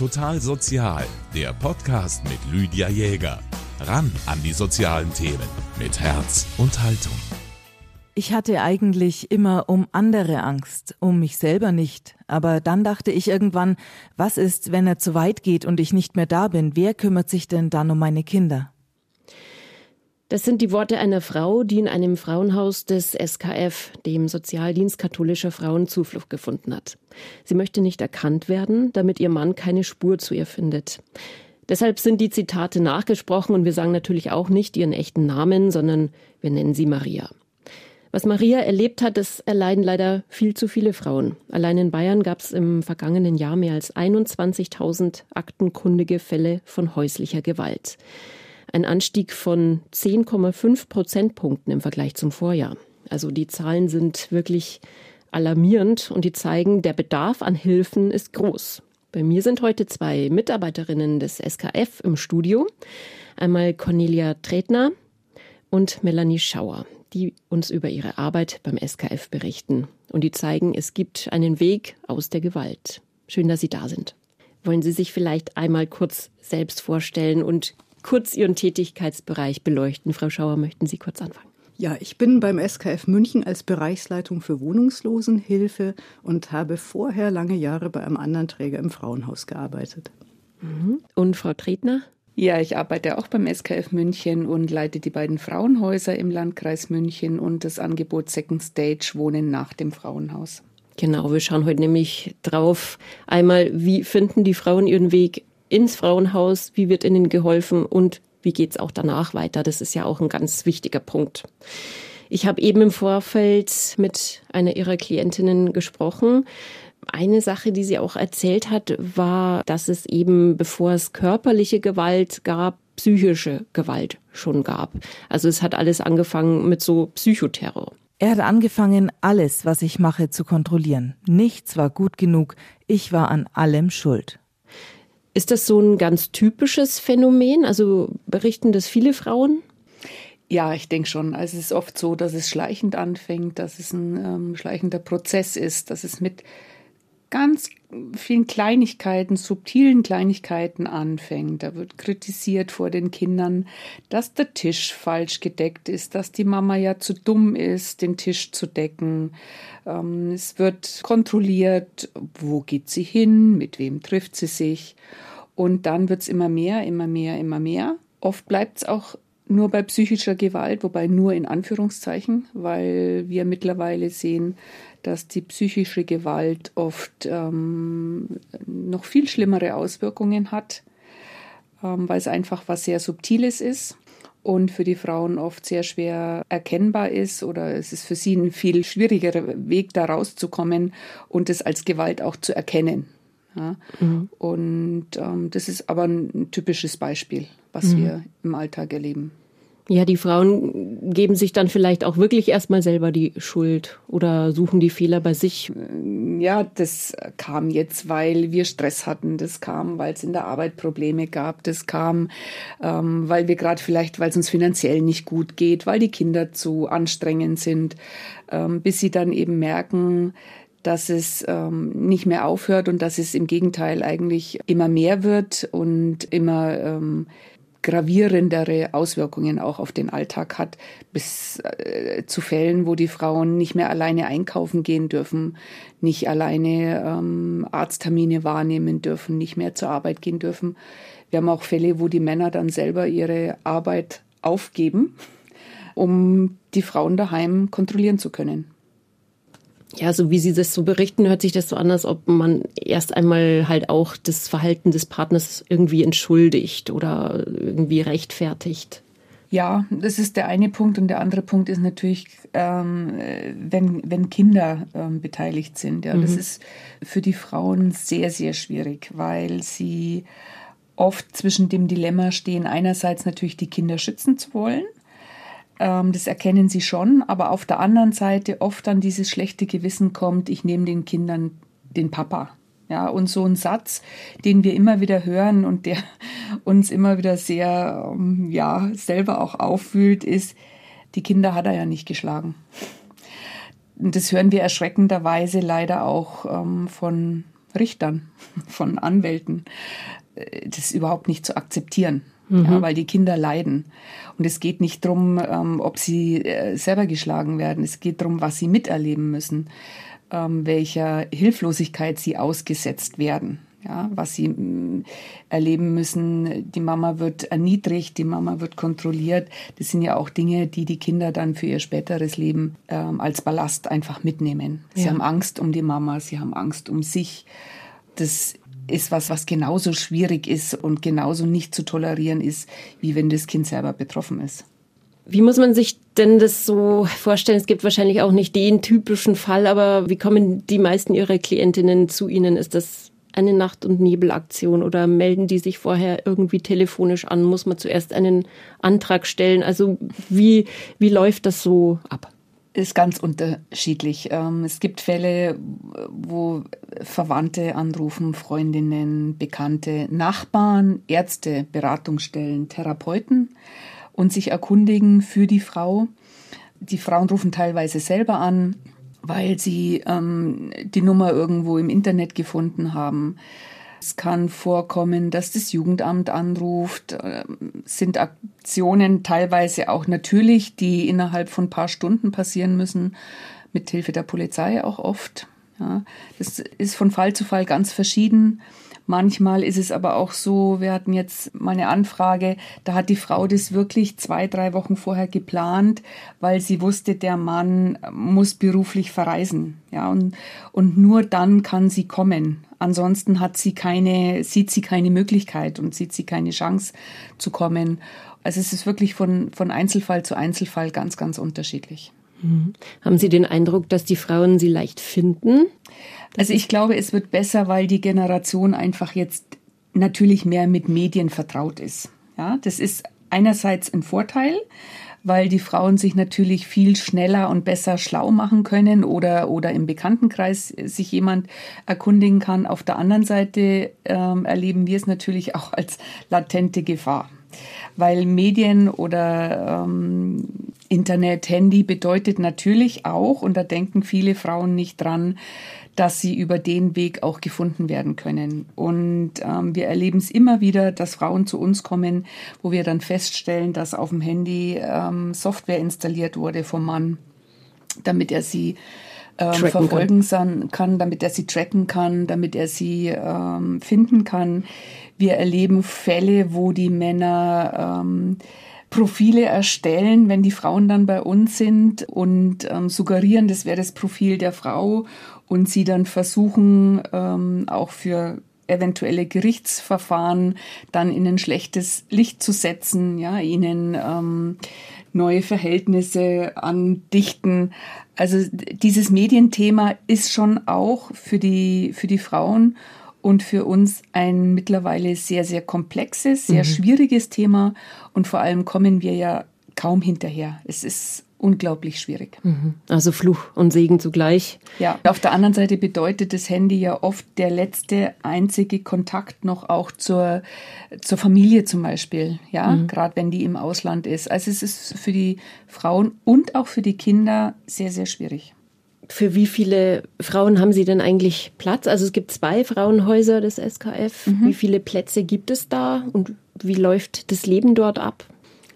Total Sozial, der Podcast mit Lydia Jäger. Ran an die sozialen Themen mit Herz und Haltung. Ich hatte eigentlich immer um andere Angst, um mich selber nicht. Aber dann dachte ich irgendwann, was ist, wenn er zu weit geht und ich nicht mehr da bin? Wer kümmert sich denn dann um meine Kinder? Das sind die Worte einer Frau, die in einem Frauenhaus des SKF, dem Sozialdienst katholischer Frauen, Zuflucht gefunden hat. Sie möchte nicht erkannt werden, damit ihr Mann keine Spur zu ihr findet. Deshalb sind die Zitate nachgesprochen und wir sagen natürlich auch nicht ihren echten Namen, sondern wir nennen sie Maria. Was Maria erlebt hat, das erleiden leider viel zu viele Frauen. Allein in Bayern gab es im vergangenen Jahr mehr als 21.000 aktenkundige Fälle von häuslicher Gewalt ein Anstieg von 10,5 Prozentpunkten im Vergleich zum Vorjahr. Also die Zahlen sind wirklich alarmierend und die zeigen, der Bedarf an Hilfen ist groß. Bei mir sind heute zwei Mitarbeiterinnen des SKF im Studio. Einmal Cornelia Tretner und Melanie Schauer, die uns über ihre Arbeit beim SKF berichten. Und die zeigen, es gibt einen Weg aus der Gewalt. Schön, dass Sie da sind. Wollen Sie sich vielleicht einmal kurz selbst vorstellen und kurz Ihren Tätigkeitsbereich beleuchten. Frau Schauer, möchten Sie kurz anfangen? Ja, ich bin beim SKF München als Bereichsleitung für Wohnungslosenhilfe und habe vorher lange Jahre bei einem anderen Träger im Frauenhaus gearbeitet. Mhm. Und Frau Tretner? Ja, ich arbeite auch beim SKF München und leite die beiden Frauenhäuser im Landkreis München und das Angebot Second Stage Wohnen nach dem Frauenhaus. Genau, wir schauen heute nämlich drauf. Einmal, wie finden die Frauen ihren Weg ins Frauenhaus, wie wird ihnen geholfen und wie geht's auch danach weiter. Das ist ja auch ein ganz wichtiger Punkt. Ich habe eben im Vorfeld mit einer ihrer Klientinnen gesprochen. Eine Sache, die sie auch erzählt hat, war, dass es eben, bevor es körperliche Gewalt gab, psychische Gewalt schon gab. Also es hat alles angefangen mit so Psychoterror. Er hat angefangen, alles, was ich mache, zu kontrollieren. Nichts war gut genug. Ich war an allem schuld. Ist das so ein ganz typisches Phänomen? Also berichten das viele Frauen? Ja, ich denke schon. Also es ist oft so, dass es schleichend anfängt, dass es ein ähm, schleichender Prozess ist, dass es mit ganz vielen Kleinigkeiten, subtilen Kleinigkeiten anfängt. Da wird kritisiert vor den Kindern, dass der Tisch falsch gedeckt ist, dass die Mama ja zu dumm ist, den Tisch zu decken. Ähm, es wird kontrolliert, wo geht sie hin, mit wem trifft sie sich. Und dann wird es immer mehr, immer mehr, immer mehr. Oft bleibt es auch nur bei psychischer Gewalt, wobei nur in Anführungszeichen, weil wir mittlerweile sehen, dass die psychische Gewalt oft ähm, noch viel schlimmere Auswirkungen hat, ähm, weil es einfach was sehr Subtiles ist und für die Frauen oft sehr schwer erkennbar ist oder es ist für sie ein viel schwierigerer Weg, da rauszukommen und es als Gewalt auch zu erkennen. Ja? Mhm. Und ähm, das ist aber ein typisches Beispiel, was mhm. wir im Alltag erleben. Ja, die Frauen geben sich dann vielleicht auch wirklich erstmal selber die Schuld oder suchen die Fehler bei sich. Ja, das kam jetzt, weil wir Stress hatten. Das kam, weil es in der Arbeit Probleme gab. Das kam, ähm, weil wir gerade vielleicht, weil es uns finanziell nicht gut geht, weil die Kinder zu anstrengend sind, ähm, bis sie dann eben merken, dass es ähm, nicht mehr aufhört und dass es im Gegenteil eigentlich immer mehr wird und immer ähm, gravierendere Auswirkungen auch auf den Alltag hat, bis äh, zu Fällen, wo die Frauen nicht mehr alleine einkaufen gehen dürfen, nicht alleine ähm, Arzttermine wahrnehmen dürfen, nicht mehr zur Arbeit gehen dürfen. Wir haben auch Fälle, wo die Männer dann selber ihre Arbeit aufgeben, um die Frauen daheim kontrollieren zu können. Ja, so wie Sie das so berichten, hört sich das so an, als ob man erst einmal halt auch das Verhalten des Partners irgendwie entschuldigt oder irgendwie rechtfertigt. Ja, das ist der eine Punkt und der andere Punkt ist natürlich, ähm, wenn, wenn Kinder ähm, beteiligt sind. Ja, mhm. das ist für die Frauen sehr, sehr schwierig, weil sie oft zwischen dem Dilemma stehen, einerseits natürlich die Kinder schützen zu wollen das erkennen sie schon, aber auf der anderen Seite oft dann dieses schlechte Gewissen kommt, ich nehme den Kindern den Papa. Ja, und so ein Satz, den wir immer wieder hören und der uns immer wieder sehr, ähm, ja, selber auch auffühlt, ist, die Kinder hat er ja nicht geschlagen. Das hören wir erschreckenderweise leider auch ähm, von Richtern, von Anwälten, äh, das überhaupt nicht zu akzeptieren. Mhm. Ja, weil die Kinder leiden. Und es geht nicht darum, ähm, ob sie äh, selber geschlagen werden. Es geht darum, was sie miterleben müssen, ähm, welcher Hilflosigkeit sie ausgesetzt werden ja, was sie mm, erleben müssen. Die Mama wird erniedrigt, die Mama wird kontrolliert. Das sind ja auch Dinge, die die Kinder dann für ihr späteres Leben ähm, als Ballast einfach mitnehmen. Sie ja. haben Angst um die Mama, sie haben Angst um sich. Das ist was, was genauso schwierig ist und genauso nicht zu tolerieren ist, wie wenn das Kind selber betroffen ist. Wie muss man sich denn das so vorstellen? Es gibt wahrscheinlich auch nicht den typischen Fall, aber wie kommen die meisten Ihrer Klientinnen zu Ihnen? Ist das eine Nacht- und Nebelaktion oder melden die sich vorher irgendwie telefonisch an? Muss man zuerst einen Antrag stellen? Also wie, wie läuft das so ab? Ist ganz unterschiedlich. Ähm, es gibt Fälle, wo Verwandte anrufen, Freundinnen, Bekannte, Nachbarn, Ärzte, Beratungsstellen, Therapeuten und sich erkundigen für die Frau. Die Frauen rufen teilweise selber an, weil sie ähm, die Nummer irgendwo im Internet gefunden haben. Es kann vorkommen, dass das Jugendamt anruft. Äh, sind Aktionen teilweise auch natürlich, die innerhalb von ein paar Stunden passieren müssen, mit Hilfe der Polizei auch oft. Ja, das ist von Fall zu Fall ganz verschieden. Manchmal ist es aber auch so, wir hatten jetzt mal eine Anfrage, da hat die Frau das wirklich zwei, drei Wochen vorher geplant, weil sie wusste, der Mann muss beruflich verreisen. Ja, und, und nur dann kann sie kommen. Ansonsten hat sie keine, sieht sie keine Möglichkeit und sieht sie keine Chance zu kommen. Also es ist wirklich von, von Einzelfall zu Einzelfall ganz, ganz unterschiedlich. Mhm. Haben Sie den Eindruck, dass die Frauen sie leicht finden? Also ich glaube, es wird besser, weil die Generation einfach jetzt natürlich mehr mit Medien vertraut ist. Ja, das ist einerseits ein Vorteil, weil die Frauen sich natürlich viel schneller und besser schlau machen können oder, oder im Bekanntenkreis sich jemand erkundigen kann. Auf der anderen Seite ähm, erleben wir es natürlich auch als latente Gefahr, weil Medien oder ähm, Internet, Handy bedeutet natürlich auch, und da denken viele Frauen nicht dran, dass sie über den Weg auch gefunden werden können. Und ähm, wir erleben es immer wieder, dass Frauen zu uns kommen, wo wir dann feststellen, dass auf dem Handy ähm, Software installiert wurde vom Mann, damit er sie ähm, verfolgen kann. kann, damit er sie tracken kann, damit er sie ähm, finden kann. Wir erleben Fälle, wo die Männer ähm, Profile erstellen, wenn die Frauen dann bei uns sind und ähm, suggerieren, das wäre das Profil der Frau und sie dann versuchen, ähm, auch für eventuelle Gerichtsverfahren dann in ein schlechtes Licht zu setzen, ja, ihnen ähm, neue Verhältnisse andichten. Also dieses Medienthema ist schon auch für die, für die Frauen und für uns ein mittlerweile sehr, sehr komplexes, sehr mhm. schwieriges Thema. Und vor allem kommen wir ja kaum hinterher. Es ist unglaublich schwierig. Mhm. Also Fluch und Segen zugleich. Ja, auf der anderen Seite bedeutet das Handy ja oft der letzte einzige Kontakt noch auch zur, zur Familie zum Beispiel. Ja, mhm. gerade wenn die im Ausland ist. Also es ist für die Frauen und auch für die Kinder sehr, sehr schwierig. Für wie viele Frauen haben Sie denn eigentlich Platz? Also es gibt zwei Frauenhäuser des SKF. Mhm. Wie viele Plätze gibt es da und wie läuft das Leben dort ab?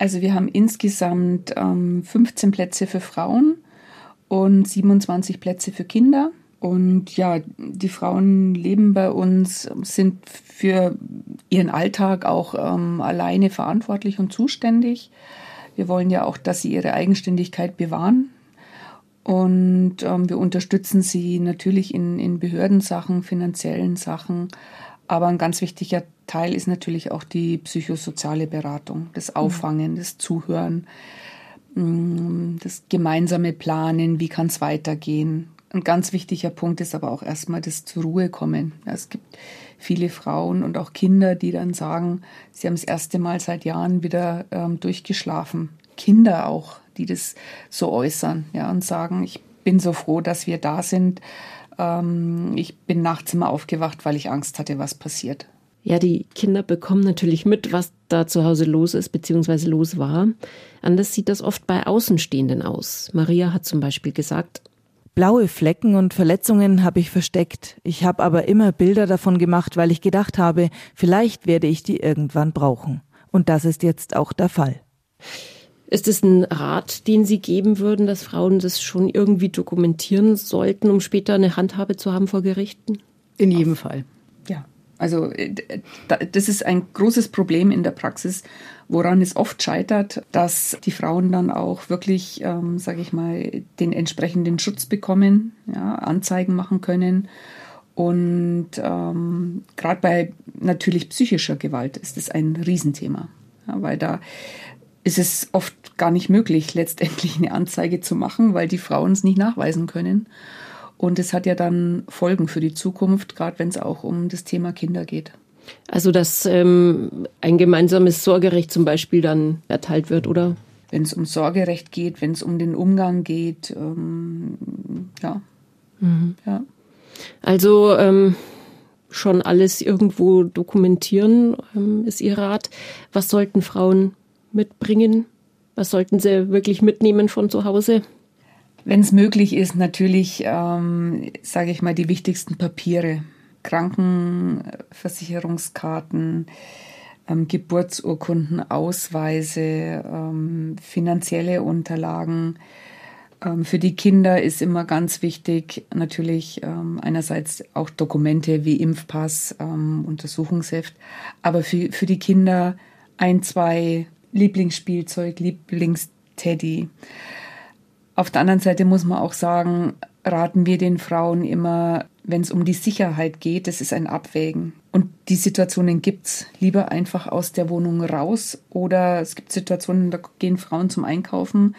Also wir haben insgesamt ähm, 15 Plätze für Frauen und 27 Plätze für Kinder. Und ja, die Frauen leben bei uns, sind für ihren Alltag auch ähm, alleine verantwortlich und zuständig. Wir wollen ja auch, dass sie ihre Eigenständigkeit bewahren. Und ähm, wir unterstützen sie natürlich in, in Behördensachen, finanziellen Sachen. Aber ein ganz wichtiger Teil ist natürlich auch die psychosoziale Beratung, das. Auffangen, das Zuhören, mm, das gemeinsame Planen, wie kann es weitergehen. Ein ganz wichtiger Punkt ist aber auch erstmal das zur Ruhe kommen. Es gibt viele Frauen und auch Kinder, die dann sagen, sie haben das erste Mal seit Jahren wieder ähm, durchgeschlafen. Kinder auch, die das so äußern, ja, und sagen, ich bin so froh, dass wir da sind. Ähm, ich bin nachts immer aufgewacht, weil ich Angst hatte, was passiert. Ja, die Kinder bekommen natürlich mit, was da zu Hause los ist, beziehungsweise los war. Anders sieht das oft bei Außenstehenden aus. Maria hat zum Beispiel gesagt, Blaue Flecken und Verletzungen habe ich versteckt. Ich habe aber immer Bilder davon gemacht, weil ich gedacht habe, vielleicht werde ich die irgendwann brauchen. Und das ist jetzt auch der Fall. Ist es ein Rat, den Sie geben würden, dass Frauen das schon irgendwie dokumentieren sollten, um später eine Handhabe zu haben vor Gerichten? In jedem Fall. Ja, also äh, das ist ein großes Problem in der Praxis, woran es oft scheitert, dass die Frauen dann auch wirklich, ähm, sage ich mal, den entsprechenden Schutz bekommen, ja, Anzeigen machen können. Und ähm, gerade bei natürlich psychischer Gewalt ist es ein Riesenthema, ja, weil da ist es oft gar nicht möglich, letztendlich eine Anzeige zu machen, weil die Frauen es nicht nachweisen können. Und es hat ja dann Folgen für die Zukunft, gerade wenn es auch um das Thema Kinder geht. Also dass ähm, ein gemeinsames Sorgerecht zum Beispiel dann erteilt wird, oder? Wenn es um Sorgerecht geht, wenn es um den Umgang geht, ähm, ja. Mhm. ja. Also ähm, schon alles irgendwo dokumentieren, ähm, ist Ihr Rat. Was sollten Frauen mitbringen? Was sollten sie wirklich mitnehmen von zu Hause? Wenn es möglich ist, natürlich, ähm, sage ich mal, die wichtigsten Papiere. Krankenversicherungskarten, ähm, Geburtsurkunden, Ausweise, ähm, finanzielle Unterlagen. Ähm, für die Kinder ist immer ganz wichtig natürlich ähm, einerseits auch Dokumente wie Impfpass, ähm, Untersuchungsheft, aber für, für die Kinder ein, zwei Lieblingsspielzeug, Lieblingsteddy. Auf der anderen Seite muss man auch sagen, raten wir den Frauen immer, wenn es um die Sicherheit geht, das ist ein Abwägen. Und die Situationen gibt's. Lieber einfach aus der Wohnung raus oder es gibt Situationen, da gehen Frauen zum Einkaufen,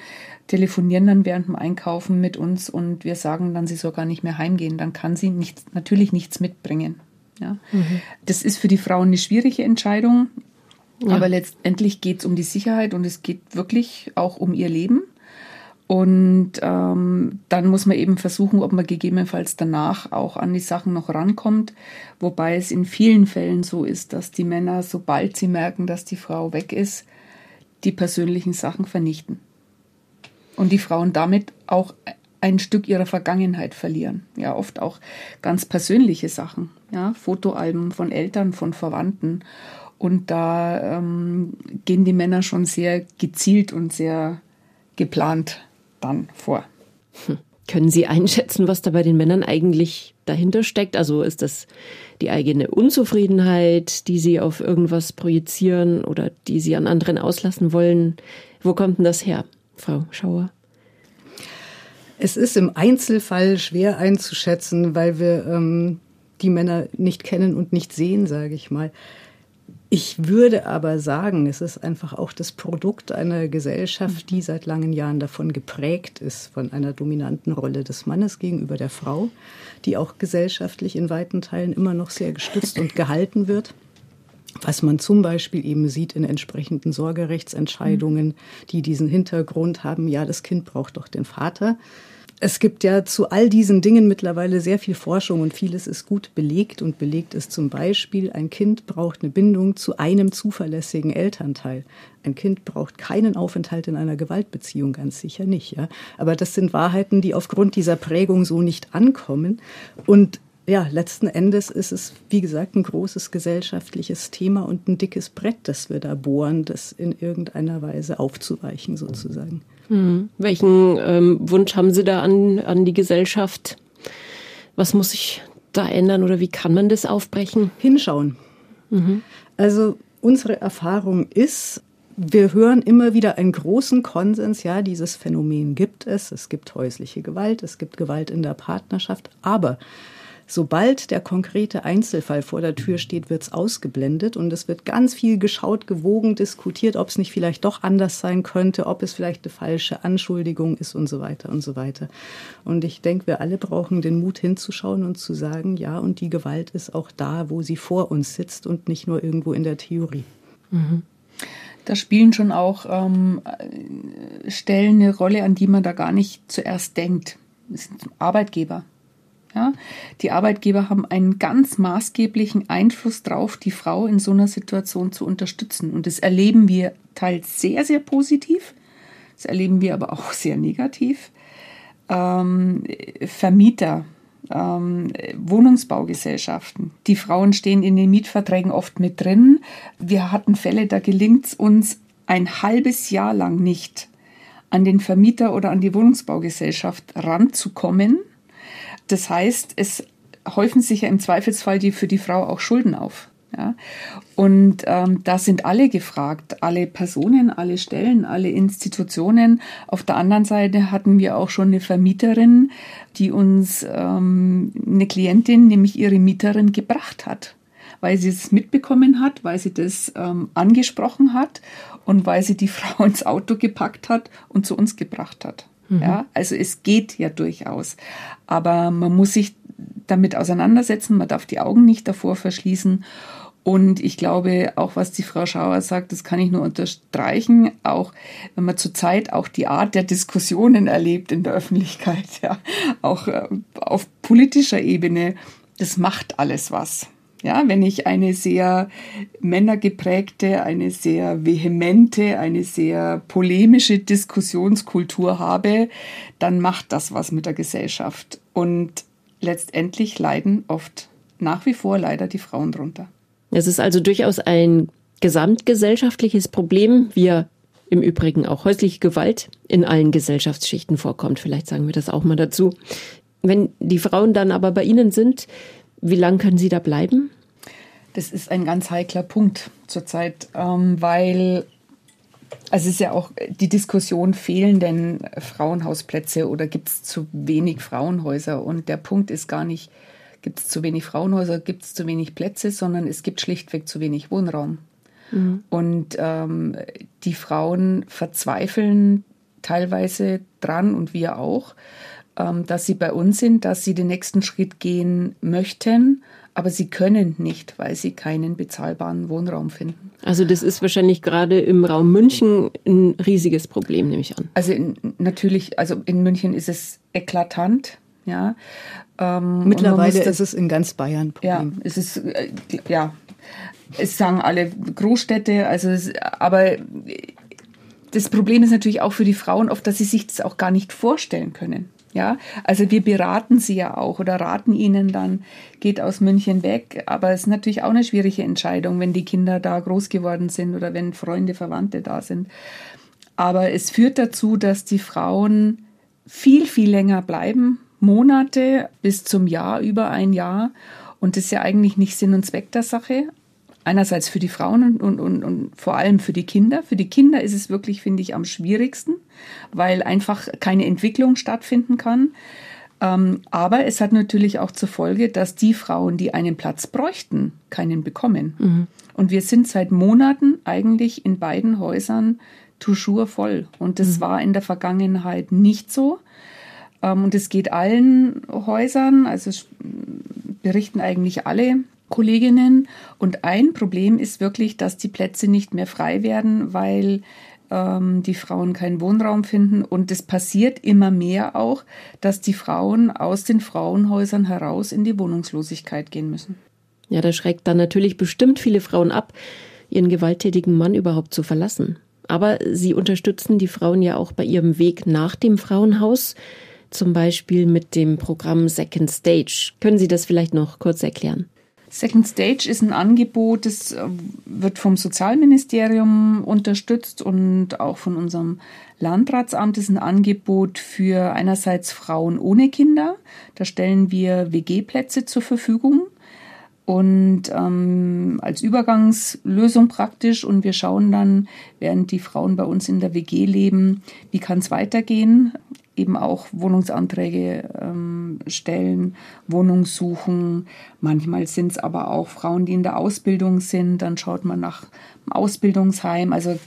telefonieren dann während dem Einkaufen mit uns und wir sagen dann, sie soll gar nicht mehr heimgehen. Dann kann sie nicht, natürlich nichts mitbringen. Ja. Mhm. Das ist für die Frauen eine schwierige Entscheidung. Ja. Aber letztendlich geht es um die Sicherheit und es geht wirklich auch um ihr Leben. Und ähm, dann muss man eben versuchen, ob man gegebenenfalls danach auch an die Sachen noch rankommt. Wobei es in vielen Fällen so ist, dass die Männer, sobald sie merken, dass die Frau weg ist, die persönlichen Sachen vernichten. Und die Frauen damit auch ein Stück ihrer Vergangenheit verlieren. Ja, oft auch ganz persönliche Sachen. Ja, Fotoalben von Eltern, von Verwandten. Und da ähm, gehen die Männer schon sehr gezielt und sehr geplant dann vor. Hm. Können Sie einschätzen, was da bei den Männern eigentlich dahinter steckt? Also ist das die eigene Unzufriedenheit, die Sie auf irgendwas projizieren oder die Sie an anderen auslassen wollen? Wo kommt denn das her, Frau Schauer? Es ist im Einzelfall schwer einzuschätzen, weil wir ähm, die Männer nicht kennen und nicht sehen, sage ich mal. Ich würde aber sagen, es ist einfach auch das Produkt einer Gesellschaft, die seit langen Jahren davon geprägt ist, von einer dominanten Rolle des Mannes gegenüber der Frau, die auch gesellschaftlich in weiten Teilen immer noch sehr gestützt und gehalten wird. Was man zum Beispiel eben sieht in entsprechenden Sorgerechtsentscheidungen, die diesen Hintergrund haben, ja, das Kind braucht doch den Vater. Es gibt ja zu all diesen Dingen mittlerweile sehr viel Forschung und vieles ist gut belegt. Und belegt ist zum Beispiel, ein Kind braucht eine Bindung zu einem zuverlässigen Elternteil. Ein Kind braucht keinen Aufenthalt in einer Gewaltbeziehung, ganz sicher nicht. Ja? Aber das sind Wahrheiten, die aufgrund dieser Prägung so nicht ankommen. Und ja, letzten Endes ist es, wie gesagt, ein großes gesellschaftliches Thema und ein dickes Brett, das wir da bohren, das in irgendeiner Weise aufzuweichen sozusagen. Hm. Welchen ähm, Wunsch haben Sie da an, an die Gesellschaft? Was muss sich da ändern oder wie kann man das aufbrechen? Hinschauen. Mhm. Also unsere Erfahrung ist, wir hören immer wieder einen großen Konsens, ja, dieses Phänomen gibt es. Es gibt häusliche Gewalt, es gibt Gewalt in der Partnerschaft, aber Sobald der konkrete Einzelfall vor der Tür steht, wird es ausgeblendet und es wird ganz viel geschaut, gewogen, diskutiert, ob es nicht vielleicht doch anders sein könnte, ob es vielleicht eine falsche Anschuldigung ist und so weiter und so weiter. Und ich denke, wir alle brauchen den Mut hinzuschauen und zu sagen, ja, und die Gewalt ist auch da, wo sie vor uns sitzt und nicht nur irgendwo in der Theorie. Mhm. Da spielen schon auch ähm, Stellen eine Rolle, an die man da gar nicht zuerst denkt. Arbeitgeber. Ja, die Arbeitgeber haben einen ganz maßgeblichen Einfluss darauf, die Frau in so einer Situation zu unterstützen. Und das erleben wir teils sehr, sehr positiv. Das erleben wir aber auch sehr negativ. ähm, Vermieter, ähm, Wohnungsbaugesellschaften. Die Frauen stehen in den Mietverträgen oft mit drin. Wir hatten Fälle, da gelingt es uns ein halbes Jahr lang nicht, an den Vermieter oder an die Wohnungsbaugesellschaft ranzukommen. Das heißt, es häufen sich ja im Zweifelsfall die für die Frau auch Schulden auf. Ja? Und ähm, da sind alle gefragt, alle Personen, alle Stellen, alle Institutionen. Auf der anderen Seite hatten wir auch schon eine Vermieterin, die uns ähm, eine Klientin, nämlich ihre Mieterin, gebracht hat, weil sie es mitbekommen hat, weil sie das ähm, angesprochen hat und weil sie die Frau ins Auto gepackt hat und zu uns gebracht hat. Mhm. Ja, also es geht ja durchaus, aber man muss sich damit auseinandersetzen, man darf die Augen nicht davor verschließen und ich glaube, auch was die Frau Schauer sagt, das kann ich nur unterstreichen, auch wenn man zurzeit auch die Art der Diskussionen erlebt in der Öffentlichkeit, ja, auch äh, auf politischer Ebene, das macht alles was. Ja, wenn ich eine sehr männergeprägte, eine sehr vehemente, eine sehr polemische Diskussionskultur habe, dann macht das was mit der Gesellschaft. Und letztendlich leiden oft nach wie vor leider die Frauen drunter. Es ist also durchaus ein gesamtgesellschaftliches Problem, wie im Übrigen auch häusliche Gewalt in allen Gesellschaftsschichten vorkommt. Vielleicht sagen wir das auch mal dazu. Wenn die Frauen dann aber bei Ihnen sind, wie lange können Sie da bleiben? Das ist ein ganz heikler Punkt zurzeit, ähm, weil also es ist ja auch die Diskussion, fehlen denn Frauenhausplätze oder gibt es zu wenig Frauenhäuser? Und der Punkt ist gar nicht, gibt es zu wenig Frauenhäuser, gibt es zu wenig Plätze, sondern es gibt schlichtweg zu wenig Wohnraum. Mhm. Und ähm, die Frauen verzweifeln teilweise dran und wir auch, ähm, dass sie bei uns sind, dass sie den nächsten Schritt gehen möchten, aber sie können nicht, weil sie keinen bezahlbaren Wohnraum finden. Also das ist wahrscheinlich gerade im Raum München ein riesiges Problem, nehme ich an. Also in, natürlich, also in München ist es eklatant. Ja, ähm, Mittlerweile ist es in ganz Bayern Problem. Ja, es ist, äh, ja, es sagen alle Großstädte, also es, aber das Problem ist natürlich auch für die Frauen oft, dass sie sich das auch gar nicht vorstellen können. Ja, also wir beraten sie ja auch oder raten ihnen dann, geht aus München weg. Aber es ist natürlich auch eine schwierige Entscheidung, wenn die Kinder da groß geworden sind oder wenn Freunde, Verwandte da sind. Aber es führt dazu, dass die Frauen viel, viel länger bleiben, Monate bis zum Jahr, über ein Jahr. Und das ist ja eigentlich nicht Sinn und Zweck der Sache. Einerseits für die Frauen und, und, und vor allem für die Kinder. Für die Kinder ist es wirklich, finde ich, am schwierigsten, weil einfach keine Entwicklung stattfinden kann. Ähm, aber es hat natürlich auch zur Folge, dass die Frauen, die einen Platz bräuchten, keinen bekommen. Mhm. Und wir sind seit Monaten eigentlich in beiden Häusern toujours voll. Und das mhm. war in der Vergangenheit nicht so. Ähm, und es geht allen Häusern, also berichten eigentlich alle Kolleginnen. Und ein Problem ist wirklich, dass die Plätze nicht mehr frei werden, weil ähm, die Frauen keinen Wohnraum finden. Und es passiert immer mehr auch, dass die Frauen aus den Frauenhäusern heraus in die Wohnungslosigkeit gehen müssen. Ja, das schreckt dann natürlich bestimmt viele Frauen ab, ihren gewalttätigen Mann überhaupt zu verlassen. Aber sie unterstützen die Frauen ja auch bei ihrem Weg nach dem Frauenhaus zum Beispiel mit dem Programm Second Stage. Können Sie das vielleicht noch kurz erklären? Second Stage ist ein Angebot, das äh, wird vom Sozialministerium unterstützt und auch von unserem Landratsamt ist ein Angebot für einerseits Frauen ohne Kinder. Da stellen wir WG-Plätze zur Verfügung und ähm, als Übergangslösung praktisch. Und wir schauen dann, während die Frauen bei uns in der WG leben, wie kann es weitergehen eben auch Wohnungsanträge ähm, stellen, Wohnung suchen. Manchmal sind es aber auch Frauen, die in der Ausbildung sind. Dann schaut man nach dem Ausbildungsheim. Also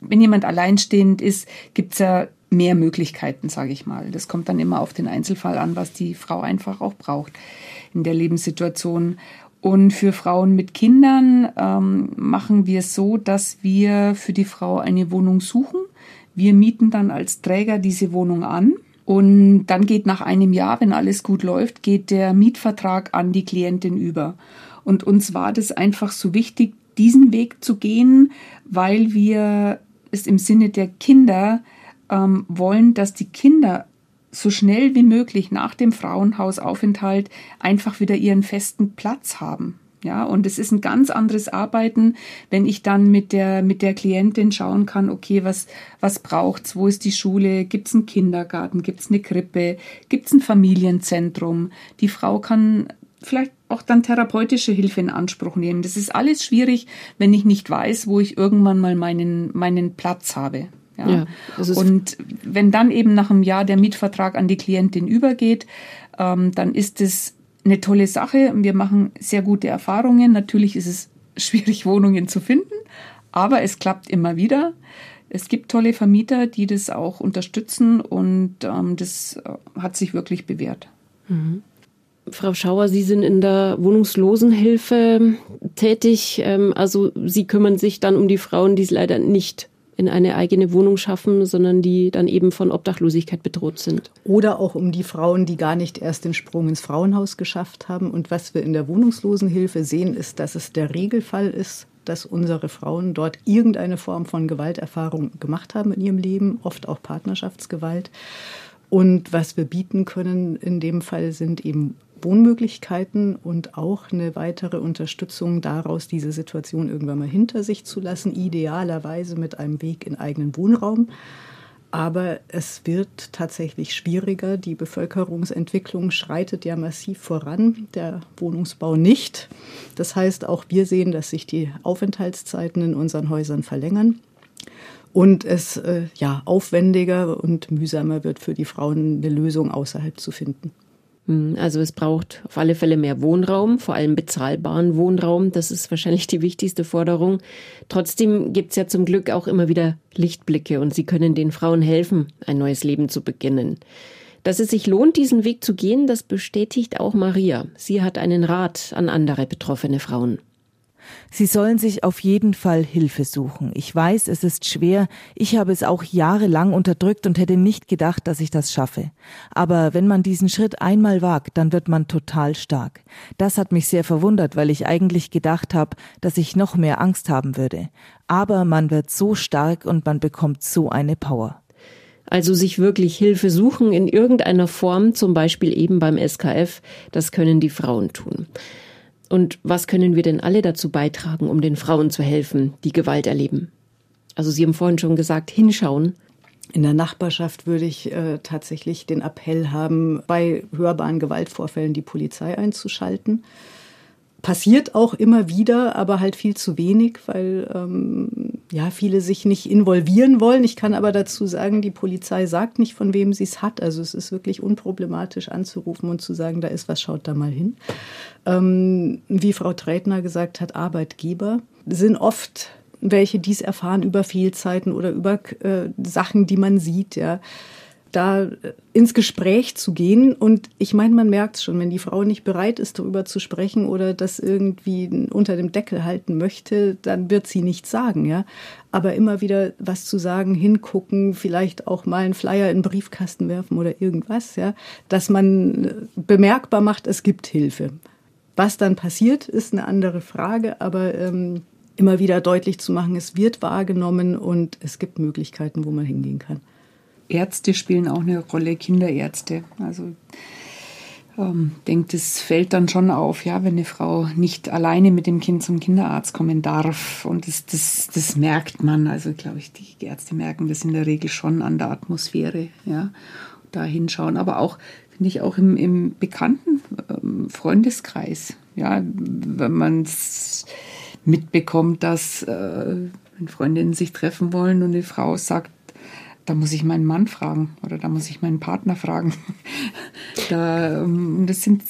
wenn jemand alleinstehend ist, gibt es ja mehr Möglichkeiten, sage ich mal. Das kommt dann immer auf den Einzelfall an, was die Frau einfach auch braucht in der Lebenssituation. Und für Frauen mit Kindern ähm, machen wir es so, dass wir für die Frau eine Wohnung suchen wir mieten dann als Träger diese Wohnung an und dann geht nach einem Jahr, wenn alles gut läuft, geht der Mietvertrag an die Klientin über. Und uns war das einfach so wichtig, diesen Weg zu gehen, weil wir es im Sinne der Kinder ähm, wollen, dass die Kinder so schnell wie möglich nach dem Frauenhausaufenthalt einfach wieder ihren festen Platz haben. Ja, und es ist ein ganz anderes Arbeiten, wenn ich dann mit der, mit der Klientin schauen kann, okay, was, was braucht's? Wo ist die Schule? Gibt's einen Kindergarten? Gibt's eine Krippe? Gibt's ein Familienzentrum? Die Frau kann vielleicht auch dann therapeutische Hilfe in Anspruch nehmen. Das ist alles schwierig, wenn ich nicht weiß, wo ich irgendwann mal meinen, meinen Platz habe. Ja. ja und wenn dann eben nach einem Jahr der Mietvertrag an die Klientin übergeht, ähm, dann ist es eine tolle Sache. Wir machen sehr gute Erfahrungen. Natürlich ist es schwierig, Wohnungen zu finden, aber es klappt immer wieder. Es gibt tolle Vermieter, die das auch unterstützen und ähm, das äh, hat sich wirklich bewährt. Mhm. Frau Schauer, Sie sind in der Wohnungslosenhilfe tätig. Ähm, also Sie kümmern sich dann um die Frauen, die es leider nicht in eine eigene Wohnung schaffen, sondern die dann eben von Obdachlosigkeit bedroht sind. Oder auch um die Frauen, die gar nicht erst den Sprung ins Frauenhaus geschafft haben. Und was wir in der Wohnungslosenhilfe sehen, ist, dass es der Regelfall ist, dass unsere Frauen dort irgendeine Form von Gewalterfahrung gemacht haben in ihrem Leben, oft auch Partnerschaftsgewalt. Und was wir bieten können in dem Fall sind eben Wohnmöglichkeiten und auch eine weitere Unterstützung daraus, diese Situation irgendwann mal hinter sich zu lassen, idealerweise mit einem Weg in eigenen Wohnraum. Aber es wird tatsächlich schwieriger. Die Bevölkerungsentwicklung schreitet ja massiv voran, der Wohnungsbau nicht. Das heißt, auch wir sehen, dass sich die Aufenthaltszeiten in unseren Häusern verlängern und es äh, ja aufwendiger und mühsamer wird für die Frauen eine Lösung außerhalb zu finden. Hm, also es braucht auf alle Fälle mehr Wohnraum, vor allem bezahlbaren Wohnraum. Das ist wahrscheinlich die wichtigste Forderung. Trotzdem gibt's ja zum Glück auch immer wieder Lichtblicke und sie können den Frauen helfen, ein neues Leben zu beginnen. Dass es sich lohnt, diesen Weg zu gehen, das bestätigt auch Maria. Sie hat einen Rat an andere betroffene Frauen. Sie sollen sich auf jeden Fall Hilfe suchen. Ich weiß, es ist schwer. Ich habe es auch jahrelang unterdrückt und hätte nicht gedacht, dass ich das schaffe. Aber wenn man diesen Schritt einmal wagt, dann wird man total stark. Das hat mich sehr verwundert, weil ich eigentlich gedacht habe, dass ich noch mehr Angst haben würde. Aber man wird so stark und man bekommt so eine Power. Also sich wirklich Hilfe suchen in irgendeiner Form, zum Beispiel eben beim SKF, das können die Frauen tun. Und was können wir denn alle dazu beitragen, um den Frauen zu helfen, die Gewalt erleben? Also Sie haben vorhin schon gesagt, hinschauen. In der Nachbarschaft würde ich äh, tatsächlich den Appell haben, bei hörbaren Gewaltvorfällen die Polizei einzuschalten passiert auch immer wieder, aber halt viel zu wenig, weil ähm, ja viele sich nicht involvieren wollen. Ich kann aber dazu sagen, die Polizei sagt nicht, von wem sie es hat. Also es ist wirklich unproblematisch anzurufen und zu sagen, da ist was, schaut da mal hin. Ähm, wie Frau Tretner gesagt hat, Arbeitgeber sind oft welche, die es erfahren über Fehlzeiten oder über äh, Sachen, die man sieht, ja da ins Gespräch zu gehen. Und ich meine, man merkt es schon, wenn die Frau nicht bereit ist, darüber zu sprechen oder das irgendwie unter dem Deckel halten möchte, dann wird sie nichts sagen, ja. Aber immer wieder was zu sagen, hingucken, vielleicht auch mal einen Flyer in den Briefkasten werfen oder irgendwas, ja, dass man bemerkbar macht, es gibt Hilfe. Was dann passiert, ist eine andere Frage, aber ähm, immer wieder deutlich zu machen, es wird wahrgenommen und es gibt Möglichkeiten, wo man hingehen kann. Ärzte spielen auch eine Rolle, Kinderärzte. Also ähm, denkt, es fällt dann schon auf, ja, wenn eine Frau nicht alleine mit dem Kind zum Kinderarzt kommen darf. Und das, das, das merkt man. Also glaube ich, die Ärzte merken das in der Regel schon an der Atmosphäre, ja, da hinschauen. Aber auch, finde ich, auch im, im bekannten ähm, Freundeskreis, ja, wenn man es mitbekommt, dass äh, wenn Freundinnen sich treffen wollen und eine Frau sagt, da muss ich meinen Mann fragen oder da muss ich meinen Partner fragen. da, ähm, das sind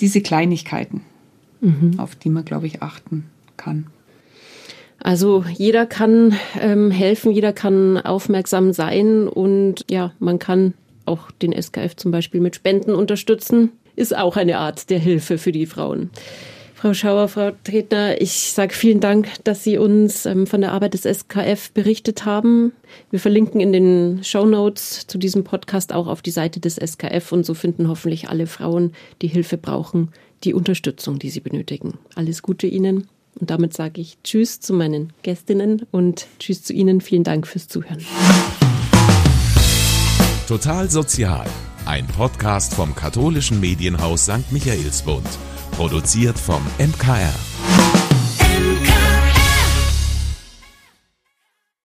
diese Kleinigkeiten, mhm. auf die man, glaube ich, achten kann. Also jeder kann ähm, helfen, jeder kann aufmerksam sein und ja, man kann auch den SKF zum Beispiel mit Spenden unterstützen. Ist auch eine Art der Hilfe für die Frauen. Frau Schauer, Frau Tretner, ich sage vielen Dank, dass Sie uns ähm, von der Arbeit des SKF berichtet haben. Wir verlinken in den Show Notes zu diesem Podcast auch auf die Seite des SKF und so finden hoffentlich alle Frauen, die Hilfe brauchen, die Unterstützung, die sie benötigen. Alles Gute Ihnen und damit sage ich Tschüss zu meinen Gästinnen und Tschüss zu Ihnen. Vielen Dank fürs Zuhören. Total sozial Ein Podcast vom katholischen Medienhaus St. Michaelsbund. Produziert vom MKR.